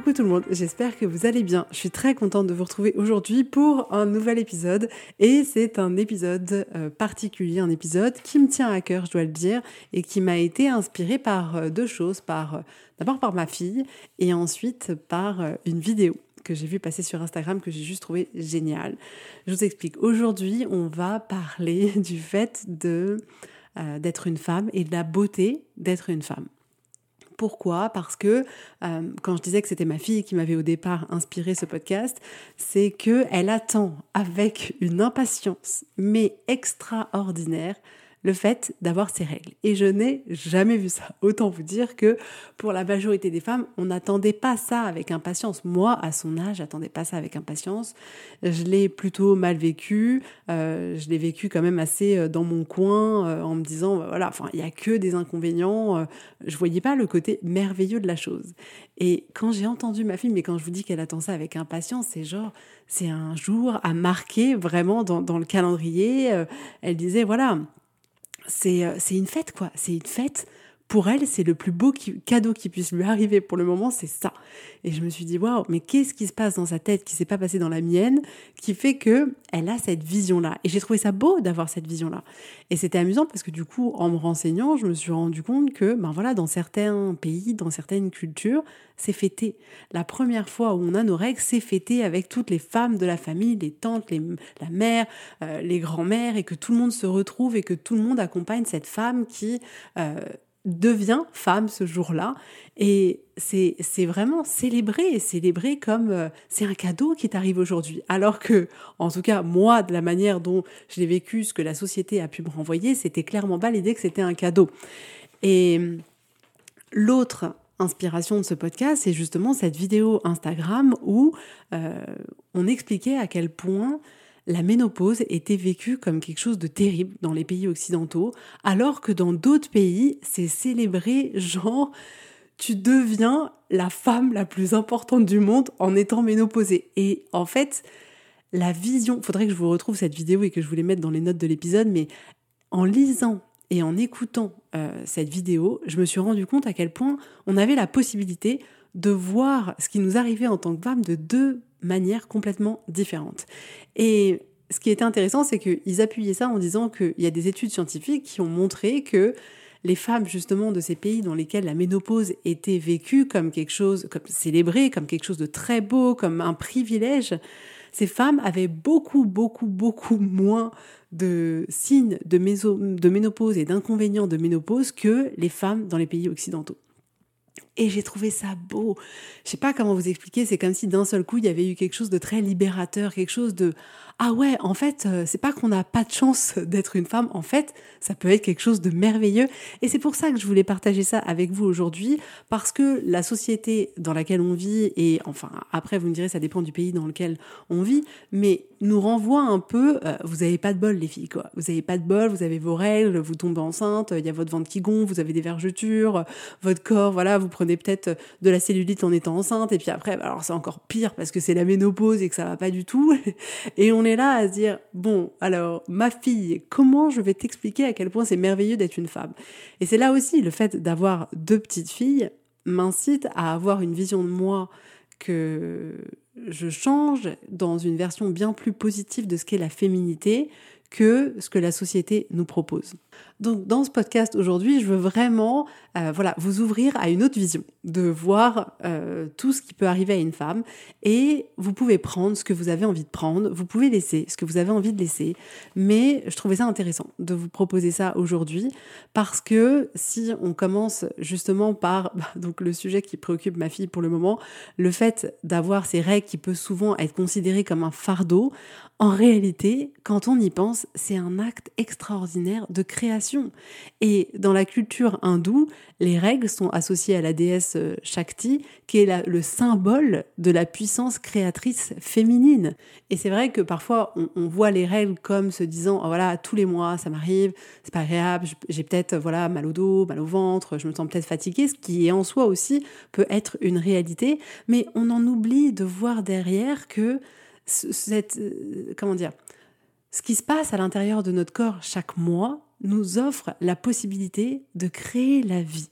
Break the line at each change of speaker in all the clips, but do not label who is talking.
Coucou tout le monde, j'espère que vous allez bien. Je suis très contente de vous retrouver aujourd'hui pour un nouvel épisode et c'est un épisode euh, particulier, un épisode qui me tient à cœur, je dois le dire, et qui m'a été inspiré par euh, deux choses, par euh, d'abord par ma fille et ensuite par une vidéo que j'ai vue passer sur Instagram que j'ai juste trouvé géniale. Je vous explique. Aujourd'hui, on va parler du fait d'être une femme et de la beauté d'être une femme. Pourquoi Parce que euh, quand je disais que c'était ma fille qui m'avait au départ inspiré ce podcast, c'est que elle attend avec une impatience mais extraordinaire le fait d'avoir ces règles. Et je n'ai jamais vu ça. Autant vous dire que pour la majorité des femmes, on n'attendait pas ça avec impatience. Moi, à son âge, j'attendais pas ça avec impatience. Je l'ai plutôt mal vécu. Euh, je l'ai vécu quand même assez euh, dans mon coin euh, en me disant, bah, voilà, enfin, il y a que des inconvénients. je voyais pas le côté merveilleux de la chose. Et quand j'ai entendu ma fille, mais quand je vous dis qu'elle attend ça avec impatience, c'est genre, c'est un jour à marquer vraiment dans, le calendrier. elle disait, voilà, c'est une fête, quoi. C'est une fête. Pour elle, c'est le plus beau cadeau qui puisse lui arriver pour le moment, c'est ça. Et je me suis dit, waouh, mais qu'est-ce qui se passe dans sa tête qui s'est pas passé dans la mienne, qui fait que elle a cette vision-là? Et j'ai trouvé ça beau d'avoir cette vision-là. Et c'était amusant parce que du coup, en me renseignant, je me suis rendu compte que, ben voilà, dans certains pays, dans certaines cultures, c'est fêté. La première fois où on a nos règles, c'est fêté avec toutes les femmes de la famille, les tantes, la mère, euh, les grands-mères, et que tout le monde se retrouve et que tout le monde accompagne cette femme qui euh, devient femme ce jour-là. Et c'est vraiment célébrer, célébrer comme euh, c'est un cadeau qui t'arrive aujourd'hui. Alors que, en tout cas, moi, de la manière dont je l'ai vécu, ce que la société a pu me renvoyer, c'était clairement pas l'idée que c'était un cadeau. Et l'autre inspiration de ce podcast, c'est justement cette vidéo Instagram où euh, on expliquait à quel point la ménopause était vécue comme quelque chose de terrible dans les pays occidentaux, alors que dans d'autres pays, c'est célébré genre tu deviens la femme la plus importante du monde en étant ménopausée. Et en fait, la vision, faudrait que je vous retrouve cette vidéo et que je vous les mette dans les notes de l'épisode, mais en lisant et en écoutant euh, cette vidéo, je me suis rendu compte à quel point on avait la possibilité de voir ce qui nous arrivait en tant que femme de deux manières complètement différentes. Et ce qui était intéressant, c'est qu'ils appuyaient ça en disant qu'il y a des études scientifiques qui ont montré que les femmes justement de ces pays dans lesquels la ménopause était vécue comme quelque chose, comme célébrée, comme quelque chose de très beau, comme un privilège, ces femmes avaient beaucoup, beaucoup, beaucoup moins de signes de ménopause et d'inconvénients de ménopause que les femmes dans les pays occidentaux. Et j'ai trouvé ça beau. Je sais pas comment vous expliquer, c'est comme si d'un seul coup il y avait eu quelque chose de très libérateur, quelque chose de ah ouais, en fait, euh, c'est pas qu'on n'a pas de chance d'être une femme, en fait, ça peut être quelque chose de merveilleux. Et c'est pour ça que je voulais partager ça avec vous aujourd'hui, parce que la société dans laquelle on vit, et enfin, après, vous me direz, ça dépend du pays dans lequel on vit, mais nous renvoie un peu, euh, vous avez pas de bol, les filles, quoi. Vous avez pas de bol, vous avez vos règles, vous tombez enceinte, il y a votre ventre qui gonfle, vous avez des vergetures, votre corps, voilà, vous prenez peut-être de la cellulite en étant enceinte, et puis après, bah, alors c'est encore pire parce que c'est la ménopause et que ça va pas du tout, et on est là à se dire, bon, alors, ma fille, comment je vais t'expliquer à quel point c'est merveilleux d'être une femme? Et c'est là aussi le fait d'avoir deux petites filles m'incite à avoir une vision de moi que je change dans une version bien plus positive de ce qu'est la féminité que ce que la société nous propose. Donc dans ce podcast aujourd'hui, je veux vraiment euh, voilà, vous ouvrir à une autre vision, de voir euh, tout ce qui peut arriver à une femme et vous pouvez prendre ce que vous avez envie de prendre, vous pouvez laisser ce que vous avez envie de laisser, mais je trouvais ça intéressant de vous proposer ça aujourd'hui parce que si on commence justement par bah, donc le sujet qui préoccupe ma fille pour le moment, le fait d'avoir ces règles qui peut souvent être considérées comme un fardeau, en réalité, quand on y pense, c'est un acte extraordinaire de création. Et dans la culture hindoue, les règles sont associées à la déesse euh, Shakti, qui est le symbole de la puissance créatrice féminine. Et c'est vrai que parfois, on, voit les règles comme se disant, oh, voilà, tous les mois, ça m'arrive, c'est pas agréable, j'ai peut-être voilà mal au dos, mal au ventre, je me sens peut-être fatiguée, ce qui en soi aussi peut être une réalité. Mais on en oublie de voir derrière que cette, euh, comment dire, ce qui se passe à l'intérieur de notre corps chaque mois nous offre la possibilité de créer la vie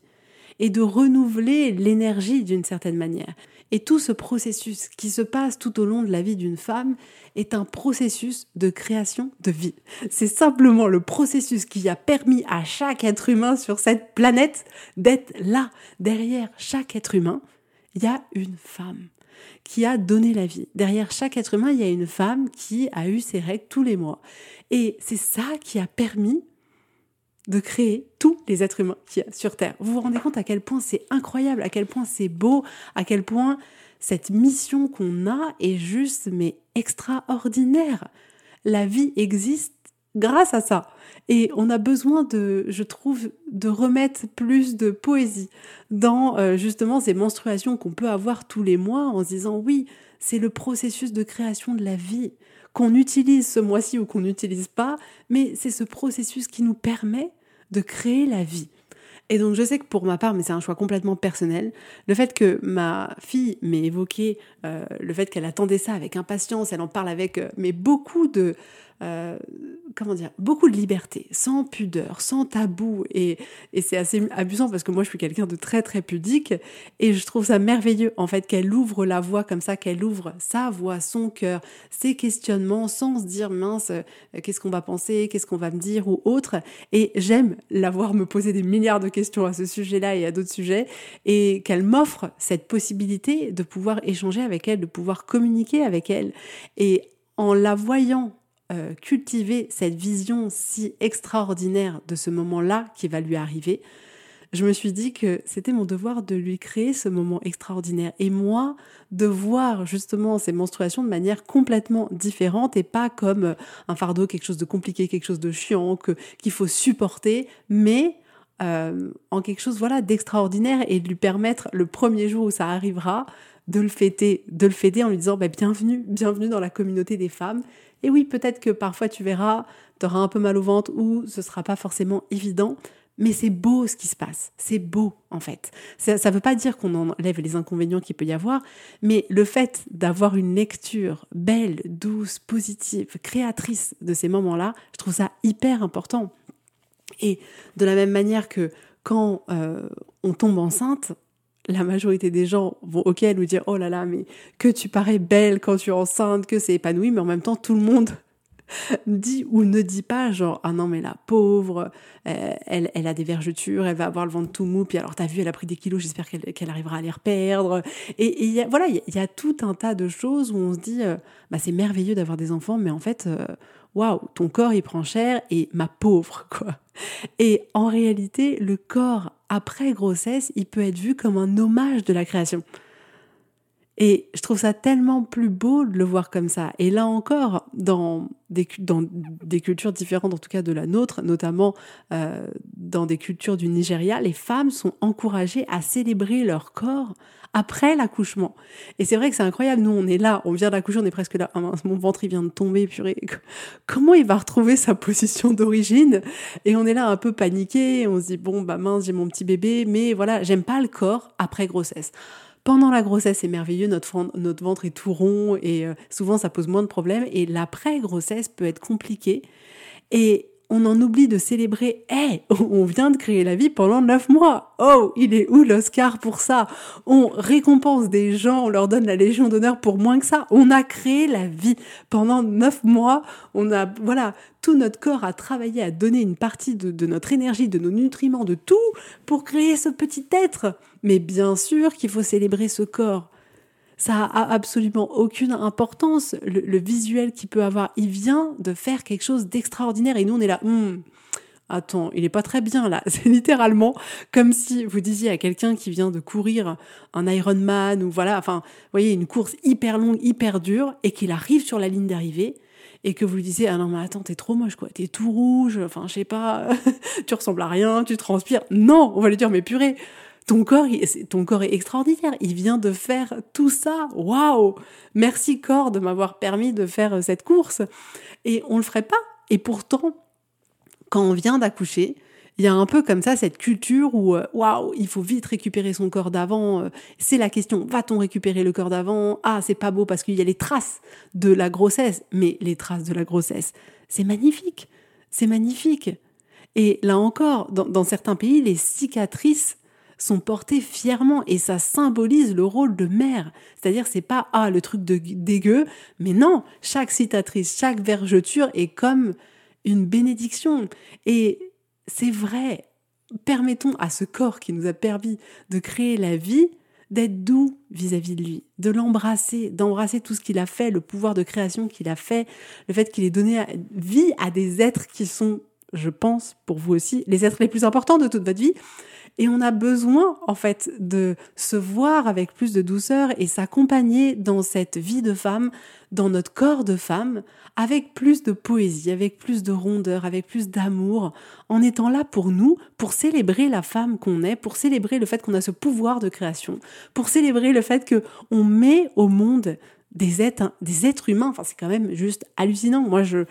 et de renouveler l'énergie d'une certaine manière. Et tout ce processus qui se passe tout au long de la vie d'une femme est un processus de création de vie. C'est simplement le processus qui a permis à chaque être humain sur cette planète d'être là. Derrière chaque être humain, il y a une femme qui a donné la vie. Derrière chaque être humain, il y a une femme qui a eu ses règles tous les mois. Et c'est ça qui a permis de créer tous les êtres humains qu'il y a sur Terre. Vous vous rendez compte à quel point c'est incroyable, à quel point c'est beau, à quel point cette mission qu'on a est juste mais extraordinaire. La vie existe grâce à ça. Et on a besoin de, je trouve, de remettre plus de poésie dans euh, justement ces menstruations qu'on peut avoir tous les mois en se disant oui, c'est le processus de création de la vie qu'on utilise ce mois-ci ou qu'on n'utilise pas, mais c'est ce processus qui nous permet de créer la vie. Et donc je sais que pour ma part, mais c'est un choix complètement personnel, le fait que ma fille m'ait évoqué euh, le fait qu'elle attendait ça avec impatience, elle en parle avec euh, mais beaucoup de euh, comment dire, beaucoup de liberté, sans pudeur, sans tabou. Et, et c'est assez abusant parce que moi, je suis quelqu'un de très, très pudique. Et je trouve ça merveilleux, en fait, qu'elle ouvre la voix comme ça, qu'elle ouvre sa voix, son cœur, ses questionnements, sans se dire, mince, euh, qu'est-ce qu'on va penser, qu'est-ce qu'on va me dire ou autre. Et j'aime la voir me poser des milliards de questions à ce sujet-là et à d'autres sujets. Et qu'elle m'offre cette possibilité de pouvoir échanger avec elle, de pouvoir communiquer avec elle. Et en la voyant euh, cultiver cette vision si extraordinaire de ce moment-là qui va lui arriver, je me suis dit que c'était mon devoir de lui créer ce moment extraordinaire. Et moi de voir justement ces menstruations de manière complètement différente et pas comme un fardeau, quelque chose de compliqué, quelque chose de chiant que qu'il faut supporter, mais euh, en quelque chose voilà d'extraordinaire et de lui permettre le premier jour où ça arrivera de le fêter, de le fêter en lui disant bah, bienvenue, bienvenue dans la communauté des femmes et oui, peut-être que parfois tu verras, tu auras un peu mal au ventre ou ce sera pas forcément évident, mais c'est beau ce qui se passe. C'est beau, en fait. Ça ne veut pas dire qu'on enlève les inconvénients qu'il peut y avoir, mais le fait d'avoir une lecture belle, douce, positive, créatrice de ces moments-là, je trouve ça hyper important. Et de la même manière que quand euh, on tombe enceinte, la majorité des gens vont ok nous dire oh là là mais que tu parais belle quand tu es enceinte, que c'est épanoui, mais en même temps tout le monde dit ou ne dit pas genre ah non mais la pauvre euh, elle, elle a des vergetures elle va avoir le ventre tout mou puis alors t'as vu elle a pris des kilos j'espère qu'elle arrivera à les reperdre. Et, voilà il y, a tout un tas de choses où on se dit euh, bah c'est merveilleux d'avoir des enfants mais en fait euh, waouh ton corps il prend cher et ma pauvre quoi. Et en réalité le corps après grossesse il peut être vu comme un hommage de la création et je trouve ça tellement plus beau de le voir comme ça. Et là encore, dans des, cultures différentes, en tout cas de la nôtre, notamment euh, dans des cultures du Nigeria, les femmes sont encouragées à célébrer leur corps après l'accouchement. Et c'est vrai que c'est incroyable. Nous, on est là, on vient d'accoucher, on est presque là. Ah mon ventre, il vient de tomber, purée. Comment il va retrouver sa position d'origine? Et on est là un peu paniqué. On se dit, bon, bah mince, j'ai mon petit bébé, mais voilà, j'aime pas le corps après grossesse. Pendant la grossesse, c'est merveilleux, notre, ventre est tout rond et euh, souvent ça pose moins de problèmes. Et l'après-grossesse peut être compliqué. Et on en oublie de célébrer. Eh, on vient de créer la vie pendant neuf mois. Oh, il est où l'Oscar pour ça? On récompense des gens, on leur donne la Légion d'honneur pour moins que ça. On a créé la vie pendant neuf mois. On a, voilà, tout notre corps a travaillé à donner une partie de, de notre énergie, de nos nutriments, de tout pour créer ce petit être. Mais bien sûr qu'il faut célébrer ce corps ça a absolument aucune importance. Le, visuel qu'il peut avoir, il vient de faire quelque chose d'extraordinaire et nous on est là. Hmm, attends, il est pas très bien là. C'est littéralement comme si vous disiez à quelqu'un qui vient de courir un Ironman ou voilà, enfin, vous voyez, une course hyper longue, hyper dure et qu'il arrive sur la ligne d'arrivée et que vous lui disiez ah non mais attends t'es trop moche quoi t'es tout rouge enfin je sais pas tu ressembles à rien tu transpires non on va lui dire mais purée ton corps, ton corps est extraordinaire. Il vient de faire tout ça. Waouh Merci corps de m'avoir permis de faire euh, cette course. Et on le ferait pas. Et pourtant, quand on vient d'accoucher, il y a un peu comme ça cette culture où euh, waouh, il faut vite récupérer son corps d'avant. Euh, c'est la question, va-t-on récupérer le corps d'avant? Ah, c'est pas beau parce qu'il y a les traces de la grossesse, mais les traces de la grossesse, c'est magnifique. C'est magnifique. Et là encore, dans certains pays, les cicatrices sont portées fièrement et ça symbolise le rôle de mère. C'est-à-dire c'est pas ah le truc de dégueu, mais non, chaque citatrice, chaque vergeture est comme une bénédiction et c'est vrai. Permettons à ce corps qui nous a permis de créer la vie d'être doux vis-à-vis de lui, de l'embrasser, d'embrasser tout ce qu'il a fait, le pouvoir de création qu'il a fait, le fait qu'il ait donné vie à des êtres qui sont, je pense, pour vous aussi, les êtres les plus importants de toute votre vie, et on a besoin, en fait, de se voir avec plus de douceur et s'accompagner dans cette vie de femme, dans notre corps de femme, avec plus de poésie, avec plus de rondeur, avec plus d'amour, en étant là pour nous, pour célébrer la femme qu'on est, pour célébrer le fait qu'on a ce pouvoir de création, pour célébrer le fait que on met au monde des êtres, des êtres humains. Enfin, c'est quand même juste hallucinant. Moi, je,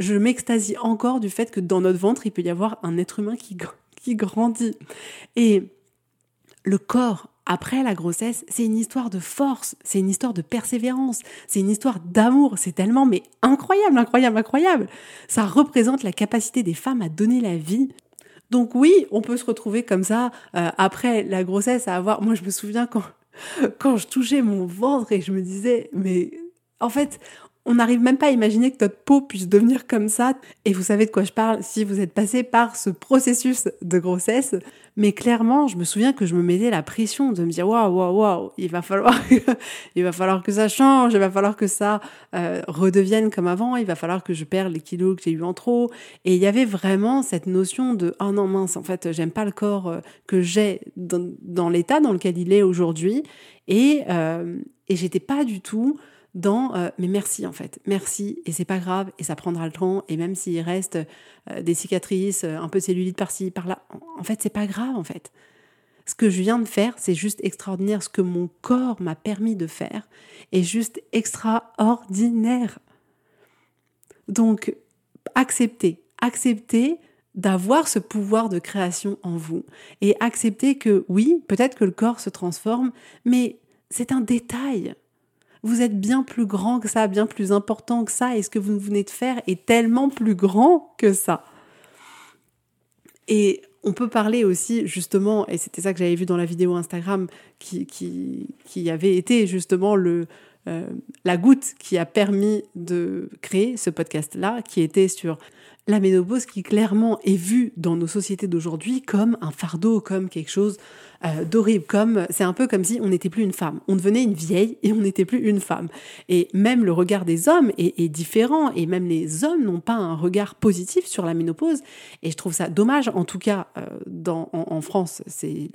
je m'extasie encore du fait que dans notre ventre, il peut y avoir un être humain qui, qui grandit. Et le corps, après la grossesse, c'est une histoire de force, c'est une histoire de persévérance, c'est une histoire d'amour. C'est tellement, mais incroyable, incroyable, incroyable. Ça représente la capacité des femmes à donner la vie. Donc oui, on peut se retrouver comme ça euh, après la grossesse à avoir. Moi, je me souviens quand quand je touchais mon ventre et je me disais, mais en fait, on n'arrive même pas à imaginer que notre peau puisse devenir comme ça. Et vous savez de quoi je parle si vous êtes passé par ce processus de grossesse. Mais clairement, je me souviens que je me mettais la pression de me dire waouh, waouh, waouh, il va falloir, il va falloir que ça change, il va falloir que ça euh, redevienne comme avant, il va falloir que je perde les kilos que j'ai eu en trop. Et il y avait vraiment cette notion de oh non mince, en fait, j'aime pas le corps euh, que j'ai dans, l'état dans lequel il est aujourd'hui. Et euh, et j'étais pas du tout dans euh, mais merci en fait, merci et c'est pas grave et ça prendra le temps et même s'il reste euh, des cicatrices, euh, un peu de cellulite par-ci par-là, en fait c'est pas grave en fait. Ce que je viens de faire, c'est juste extraordinaire. Ce que mon corps m'a permis de faire est juste extraordinaire. Donc acceptez, acceptez d'avoir ce pouvoir de création en vous et acceptez que oui, peut-être que le corps se transforme, mais c'est un détail. Vous êtes bien plus grand que ça, bien plus important que ça, et ce que vous venez de faire est tellement plus grand que ça. Et on peut parler aussi justement, et c'était ça que j'avais vu dans la vidéo Instagram, qui, qui, avait été justement le, euh, la goutte qui a permis de créer ce podcast-là, qui était sur la ménopause, qui clairement est vue dans nos sociétés d'aujourd'hui comme un fardeau, comme quelque chose euh, d'horrible, comme c'est un peu comme si on n'était plus une femme. On devenait une vieille et on n'était plus une femme. Et même le regard des hommes est, différent et même les hommes n'ont pas un regard positif sur la ménopause. Et je trouve ça dommage, en tout cas euh, dans, en France, c'est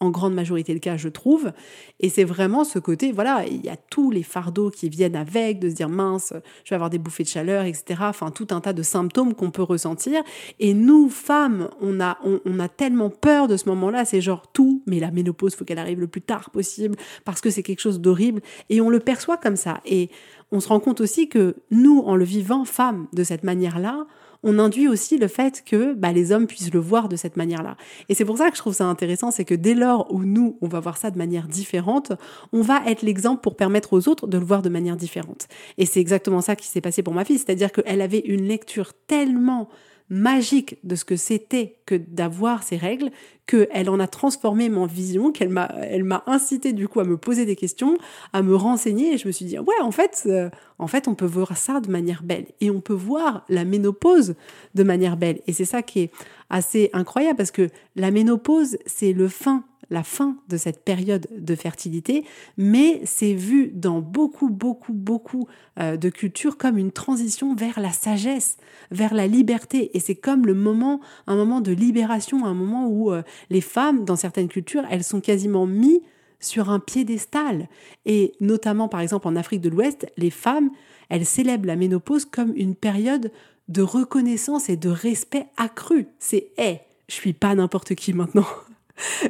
en grande majorité le cas, je trouve. Et c'est vraiment ce côté, voilà, il y a tous les fardeaux qui viennent avec, de se dire mince, je vais avoir des bouffées de chaleur, etc. Enfin, tout un tas de symptômes qu'on peut ressentir. Et nous, femmes, on a, on, a tellement peur de ce moment-là, c'est genre tout, mais la ménopause, faut qu'elle arrive le plus tard possible, parce que c'est quelque chose d'horrible. Et on le perçoit comme ça. Et on se rend compte aussi que nous, en le vivant, femmes, de cette manière-là, on induit aussi le fait que bah, les hommes puissent le voir de cette manière-là. Et c'est pour ça que je trouve ça intéressant, c'est que dès lors où nous, on va voir ça de manière différente, on va être l'exemple pour permettre aux autres de le voir de manière différente. Et c'est exactement ça qui s'est passé pour ma fille, c'est-à-dire qu'elle avait une lecture tellement magique de ce que c'était que d'avoir ces règles, qu'elle en a transformé mon vision, qu'elle m'a, elle m'a incité du coup à me poser des questions, à me renseigner, et je me suis dit, ouais, en fait, euh, en fait, on peut voir ça de manière belle, et on peut voir la ménopause de manière belle, et c'est ça qui est assez incroyable, parce que la ménopause, c'est le fin la fin de cette période de fertilité, mais c'est vu dans beaucoup, beaucoup, beaucoup euh, de cultures comme une transition vers la sagesse, vers la liberté. Et c'est comme le moment, un moment de libération, un moment où euh, les femmes, dans certaines cultures, elles sont quasiment mises sur un piédestal. Et notamment, par exemple, en Afrique de l'Ouest, les femmes, elles célèbrent la ménopause comme une période de reconnaissance et de respect accru. C'est, hé, je suis pas n'importe qui maintenant.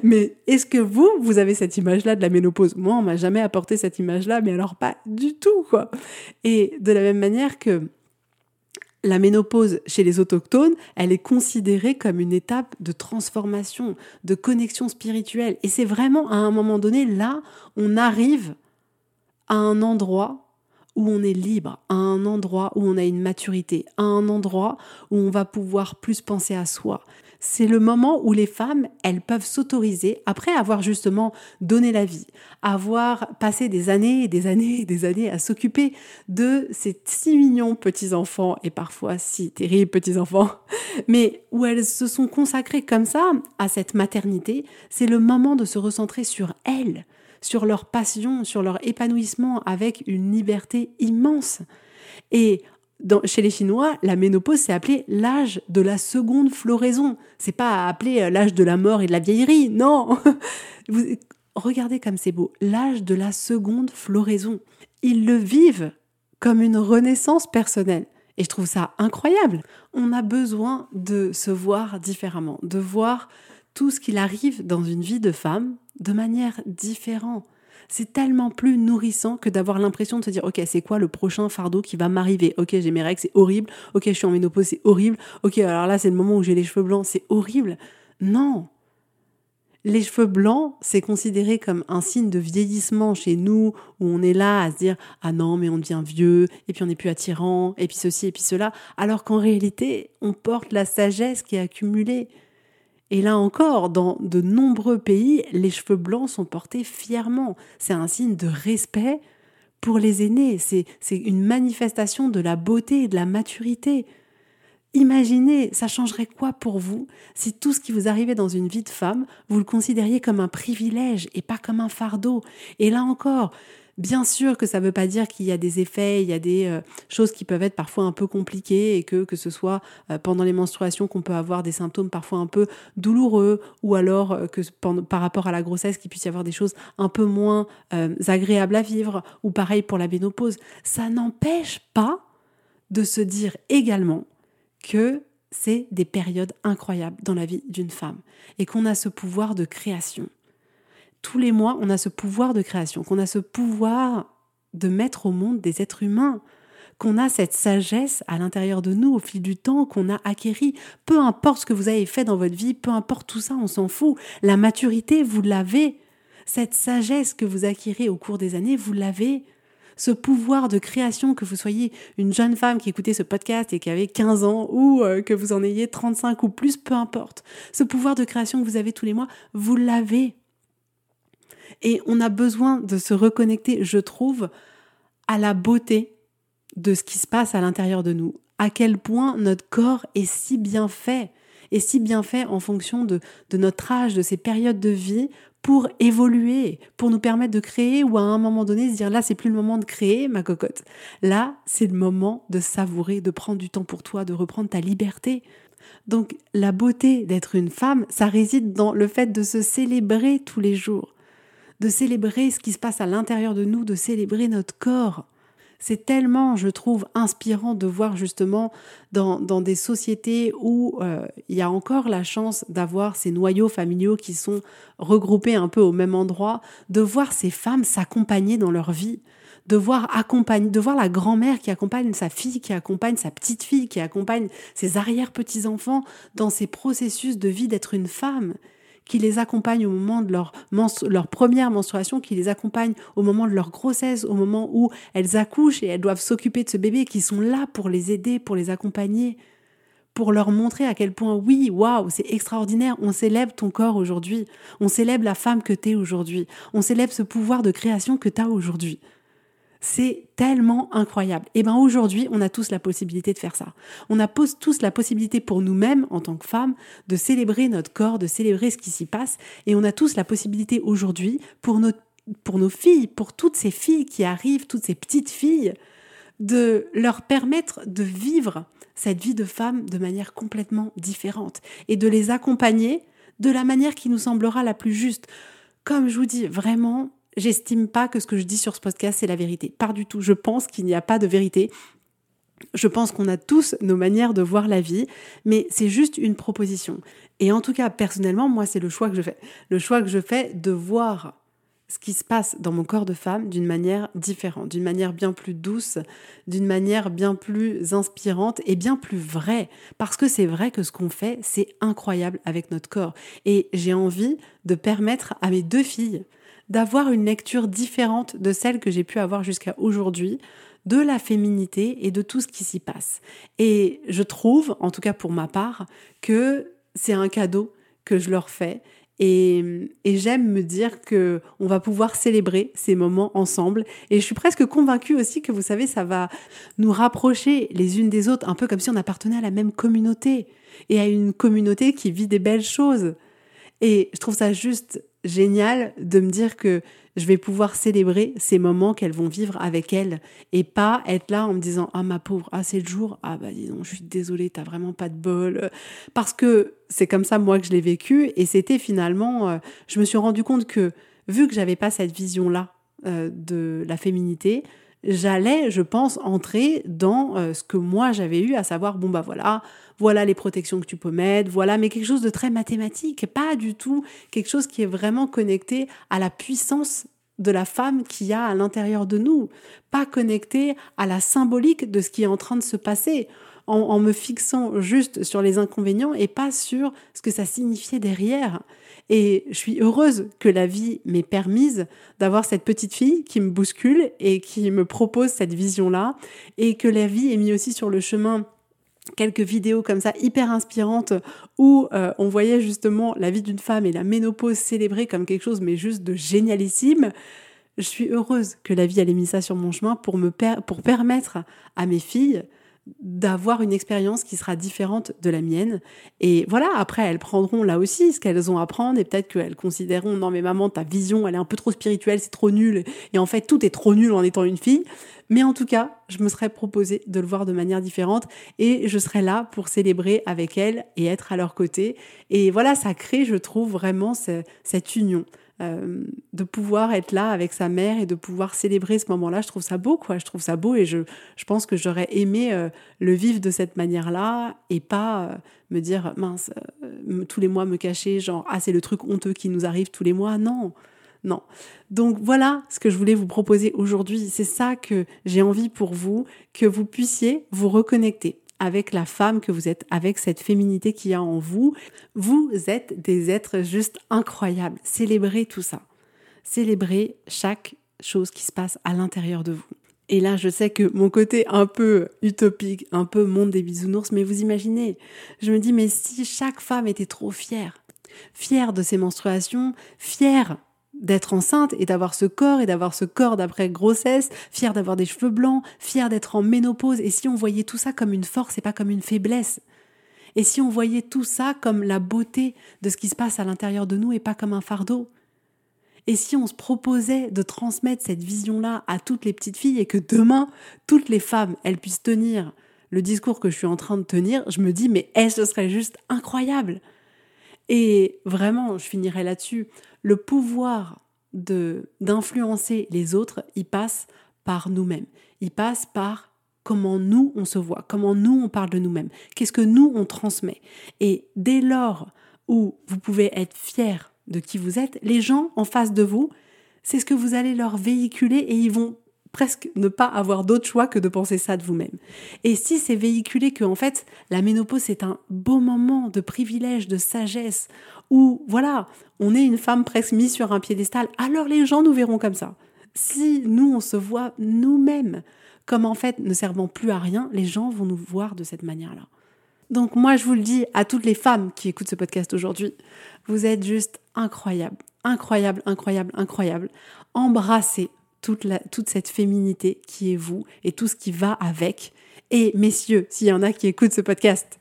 Mais est-ce que vous, vous avez cette image-là de la ménopause? Moi, on m'a jamais apporté cette image-là, mais alors pas du tout, quoi. Et de la même manière que la ménopause chez les autochtones, elle est considérée comme une étape de transformation, de connexion spirituelle. Et c'est vraiment à un moment donné, là, on arrive à un endroit où on est libre, à un endroit où on a une maturité, à un endroit où on va pouvoir plus penser à soi c'est le moment où les femmes, elles peuvent s'autoriser, après avoir justement donné la vie, avoir passé des années et des années et des années à s'occuper de ces si mignons petits-enfants, et parfois si terribles petits-enfants, mais où elles se sont consacrées comme ça à cette maternité, c'est le moment de se recentrer sur elles, sur leur passion, sur leur épanouissement avec une liberté immense. Et chez les Chinois, la ménopause, c'est appelé l'âge de la seconde floraison. C'est pas appelé euh, l'âge de la mort et de la vieillerie, non. regardez comme c'est beau, l'âge de la seconde floraison. Ils le vivent comme une renaissance personnelle. Et je trouve ça incroyable. On a besoin de se voir différemment, de voir tout ce qu'il arrive dans une vie de femme de manière différente c'est tellement plus nourrissant que d'avoir l'impression de se dire ok c'est quoi le prochain fardeau qui va m'arriver? Ok j'ai mes règles c'est horrible. Ok je suis en ménopause c'est horrible. Ok alors là c'est le moment où j'ai les cheveux blancs c'est horrible. Non! Les cheveux blancs, c'est considéré comme un signe de vieillissement chez nous, où on est là à se dire ah non mais on devient vieux, et puis on n'est plus attirant, et puis ceci et puis cela, alors qu'en réalité on porte la sagesse qui est accumulée. Et là encore, dans de nombreux pays, les cheveux blancs sont portés fièrement. C'est un signe de respect pour les aînés. C'est une manifestation de la beauté et de la maturité. Imaginez, ça changerait quoi pour vous si tout ce qui vous arrivait dans une vie de femme, vous le considériez comme un privilège et pas comme un fardeau? Et là encore, Bien sûr que ça ne veut pas dire qu'il y a des effets, il y a des euh, choses qui peuvent être parfois un peu compliquées et que ce soit euh, pendant les menstruations qu'on peut avoir des symptômes parfois un peu douloureux ou alors euh, que par rapport à la grossesse qu'il puisse y avoir des choses un peu moins agréables à vivre ou pareil pour la ménopause. Ça n'empêche pas de se dire également que c'est des périodes incroyables dans la vie d'une femme et qu'on a ce pouvoir de création tous les mois, on a ce pouvoir de création, qu'on a ce pouvoir de mettre au monde des êtres humains, qu'on a cette sagesse à l'intérieur de nous au fil du temps qu'on a acquéri. Peu importe ce que vous avez fait dans votre vie, peu importe tout ça, on s'en fout. La maturité, vous l'avez. Cette sagesse que vous acquérez au cours des années, vous l'avez. Ce pouvoir de création, que vous soyez une jeune femme qui écoutait ce podcast et qui avait 15 ans ou euh, que vous en ayez 35 ou plus, peu importe. Ce pouvoir de création que vous avez tous les mois, vous l'avez. Et on a besoin de se reconnecter, je trouve, à la beauté de ce qui se passe à l'intérieur de nous. À quel point notre corps est si bien fait, et si bien fait en fonction de, de notre âge, de ces périodes de vie, pour évoluer, pour nous permettre de créer ou à un moment donné se dire là c'est plus le moment de créer ma cocotte. Là c'est le moment de savourer, de prendre du temps pour toi, de reprendre ta liberté. Donc la beauté d'être une femme, ça réside dans le fait de se célébrer tous les jours, de célébrer ce qui se passe à l'intérieur de nous, de célébrer notre corps. C'est tellement, je trouve, inspirant de voir justement dans, dans des sociétés où euh, il y a encore la chance d'avoir ces noyaux familiaux qui sont regroupés un peu au même endroit, de voir ces femmes s'accompagner dans leur vie, de voir accompagner, de voir la grand-mère qui accompagne sa fille, qui accompagne sa petite fille, qui accompagne ses arrière-petits-enfants dans ces processus de vie d'être une femme qui les accompagne au moment de leur, première menstruation, qui les accompagne au moment de leur grossesse, au moment où elles accouchent et elles doivent s'occuper de ce bébé, qui sont là pour les aider, pour les accompagner, pour leur montrer à quel point, oui, waouh, c'est extraordinaire, on célèbre ton corps aujourd'hui, on célèbre la femme que tu es aujourd'hui, on célèbre ce pouvoir de création que tu as aujourd'hui. C'est tellement incroyable. Et bien aujourd'hui, on a tous la possibilité de faire ça. On a tous la possibilité pour nous-mêmes, en tant que femmes, de célébrer notre corps, de célébrer ce qui s'y passe. Et on a tous la possibilité aujourd'hui, pour, pour nos filles, pour toutes ces filles qui arrivent, toutes ces petites filles, de leur permettre de vivre cette vie de femme de manière complètement différente et de les accompagner de la manière qui nous semblera la plus juste. Comme je vous dis, vraiment, j'estime pas que ce que je dis sur ce podcast, c'est la vérité. Pas du tout. Je pense qu'il n'y a pas de vérité. Je pense qu'on a tous nos manières de voir la vie, mais c'est juste une proposition. Et en tout cas, personnellement, moi, c'est le choix que je fais. Le choix que je fais de voir ce qui se passe dans mon corps de femme d'une manière différente, d'une manière bien plus douce, d'une manière bien plus inspirante et bien plus vraie. Parce que c'est vrai que ce qu'on fait, c'est incroyable avec notre corps. Et j'ai envie de permettre à mes deux filles d'avoir une lecture différente de celle que j'ai pu avoir jusqu'à aujourd'hui de la féminité et de tout ce qui s'y passe. Et je trouve, en tout cas pour ma part, que c'est un cadeau que je leur fais et, j'aime me dire que on va pouvoir célébrer ces moments ensemble. Et je suis presque convaincue aussi que vous savez, ça va nous rapprocher les unes des autres, un peu comme si on appartenait à la même communauté et à une communauté qui vit des belles choses. Et je trouve ça juste génial de me dire que je vais pouvoir célébrer ces moments qu'elles vont vivre avec elles et pas être là en me disant ah ma pauvre ah c'est le jour ah bah dis donc je suis désolée t'as vraiment pas de bol. Parce que c'est comme ça moi que je l'ai vécu et c'était finalement euh, je me suis rendu compte que vu que j'avais pas cette vision là euh, de la féminité j'allais, je pense, entrer dans euh, ce que moi j'avais eu, à savoir, bon bah voilà, voilà les protections que tu peux mettre, voilà, mais quelque chose de très mathématique, pas du tout quelque chose qui est vraiment connecté à la puissance de la femme qu'il y a à l'intérieur de nous, pas connecté à la symbolique de ce qui est en train de se passer, en me fixant juste sur les inconvénients et pas sur ce que ça signifiait derrière. Et je suis heureuse que la vie m'ait permise d'avoir cette petite fille qui me bouscule et qui me propose cette vision-là, et que la vie ait mis aussi sur le chemin quelques vidéos comme ça hyper inspirantes où euh, on voyait justement la vie d'une femme et la ménopause célébrée comme quelque chose mais juste de génialissime. Je suis heureuse que la vie ait mis ça sur mon chemin pour me pour permettre à mes filles d'avoir une expérience qui sera différente de la mienne. Et voilà, après, elles prendront là aussi ce qu'elles ont à prendre et peut-être qu'elles considéreront, non mais maman, ta vision, elle est un peu trop spirituelle, c'est trop nul. Et en fait, tout est trop nul en étant une fille. Mais en tout cas, je me serais proposé de le voir de manière différente et je serais là pour célébrer avec elles et être à leur côté. Et voilà, ça crée, je trouve, vraiment cette union. Euh, de pouvoir être là avec sa mère et de pouvoir célébrer ce moment-là, je trouve ça beau, quoi. Je trouve ça beau et je, je pense que j'aurais aimé euh, le vivre de cette manière-là et pas euh, me dire, mince, tous les mois me cacher, genre, ah, c'est le truc honteux qui nous arrive tous les mois. Non, non. Donc voilà ce que je voulais vous proposer aujourd'hui. C'est ça que j'ai envie pour vous, que vous puissiez vous reconnecter avec la femme que vous êtes, avec cette féminité qu'il y a en vous. Vous êtes des êtres juste incroyables. Célébrez tout ça. Célébrez chaque chose qui se passe à l'intérieur de vous. Et là, je sais que mon côté un peu utopique, un peu monde des bisounours, mais vous imaginez, je me dis, mais si chaque femme était trop fière, fière de ses menstruations, fière d'être enceinte et d'avoir ce corps et d'avoir ce corps d'après grossesse, fière d'avoir des cheveux blancs, fière d'être en ménopause. Et si on voyait tout ça comme une force et pas comme une faiblesse? Et si on voyait tout ça comme la beauté de ce qui se passe à l'intérieur de nous et pas comme un fardeau? Et si on se proposait de transmettre cette vision-là à toutes les petites filles et que demain, toutes les femmes, elles puissent tenir le discours que je suis en train de tenir, je me dis, mais est-ce ce serait juste incroyable? Et vraiment, je finirai là-dessus, le pouvoir d'influencer les autres, il passe par nous-mêmes. Il passe par comment nous on se voit, comment nous on parle de nous-mêmes, qu'est-ce que nous on transmet. Et dès lors où vous pouvez être fier de qui vous êtes, les gens en face de vous, c'est ce que vous allez leur véhiculer et ils vont presque ne pas avoir d'autre choix que de penser ça de vous-même. Et si c'est véhiculé que en fait la ménopause c'est un beau moment de privilège, de sagesse, où voilà, on est une femme presque mise sur un piédestal, alors les gens nous verront comme ça. Si nous on se voit nous-mêmes comme en fait ne servant plus à rien, les gens vont nous voir de cette manière-là. Donc moi, je vous le dis à toutes les femmes qui écoutent ce podcast aujourd'hui, vous êtes juste incroyable, incroyable, incroyable, incroyable. Embrassez toute, cette féminité qui est vous et tout ce qui va avec. Et messieurs, s'il y en a qui écoutent ce podcast,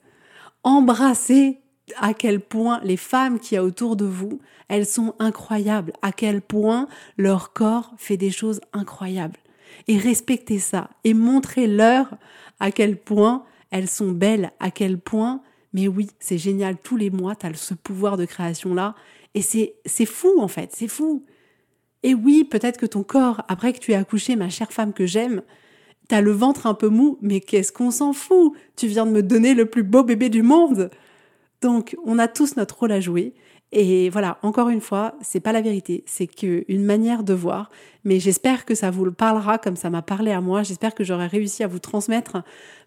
embrassez à quel point les femmes qui y a autour de vous, elles sont incroyables, à quel point leur corps fait des choses incroyables. Et respectez ça et montrez-leur à quel point elles sont belles, à quel point, mais oui, c'est génial, tous les mois, tu as ce pouvoir de création-là. Et c'est fou en fait, c'est fou. Et oui, peut-être que ton corps, après que tu aies accouché, ma chère femme que j'aime, t'as le ventre un peu mou, mais qu'est-ce qu'on s'en fout? Tu viens de me donner le plus beau bébé du monde. Donc, on a tous notre rôle à jouer. Et voilà, encore une fois, c'est pas la vérité, c'est qu'une manière de voir. Mais j'espère que ça vous le parlera comme ça m'a parlé à moi. J'espère que j'aurai réussi à vous transmettre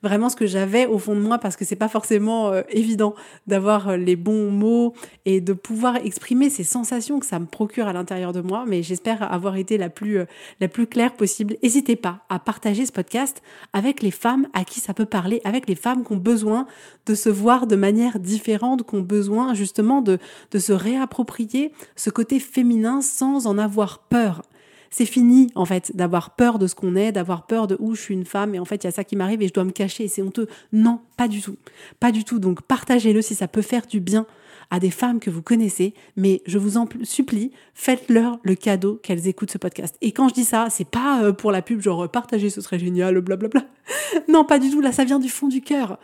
vraiment ce que j'avais au fond de moi parce que c'est pas forcément euh, évident d'avoir euh, les bons mots et de pouvoir exprimer ces sensations que ça me procure à l'intérieur de moi. Mais j'espère avoir été la plus, euh, la plus claire possible. N'hésitez pas à partager ce podcast avec les femmes à qui ça peut parler, avec les femmes qui ont besoin de se voir de manière différente, qui ont besoin justement de, de se réapproprier ce côté féminin sans en avoir peur c'est fini en fait d'avoir peur de ce qu'on est, d'avoir peur de où je suis une femme et en fait il y a ça qui m'arrive et je dois me cacher et c'est honteux. Non, pas du tout. Pas du tout. Donc partagez-le si ça peut faire du bien à des femmes que vous connaissez, mais je vous en supplie, faites-leur le cadeau qu'elles écoutent ce podcast. Et quand je dis ça, c'est pas euh, pour la pub, genre partager, ce serait génial, blablabla. Non, pas du tout, là ça vient du fond du cœur.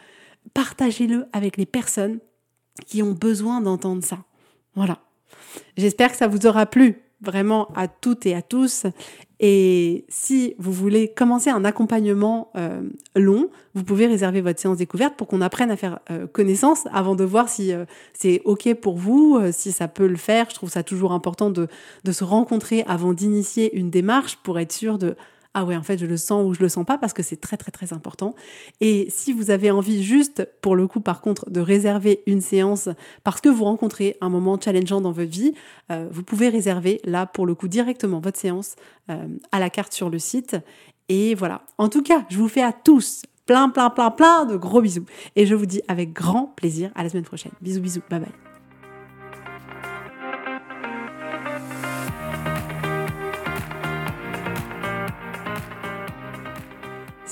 Partagez-le avec les personnes qui ont besoin d'entendre ça. Voilà. J'espère que ça vous aura plu vraiment à toutes et à tous. Et si vous voulez commencer un accompagnement euh, long, vous pouvez réserver votre séance découverte pour qu'on apprenne à faire euh, connaissance avant de voir si euh, c'est OK pour vous, si ça peut le faire. Je trouve ça toujours important de, de se rencontrer avant d'initier une démarche pour être sûr de ah ouais, en fait, je le sens ou je le sens pas parce que c'est très très très important. Et si vous avez envie juste, pour le coup, par contre, de réserver une séance parce que vous rencontrez un moment challengeant dans votre vie, euh, vous pouvez réserver là, pour le coup, directement votre séance euh, à la carte sur le site. Et voilà. En tout cas, je vous fais à tous plein, plein, plein, plein de gros bisous. Et je vous dis avec grand plaisir à la semaine prochaine. Bisous, bisous. Bye bye.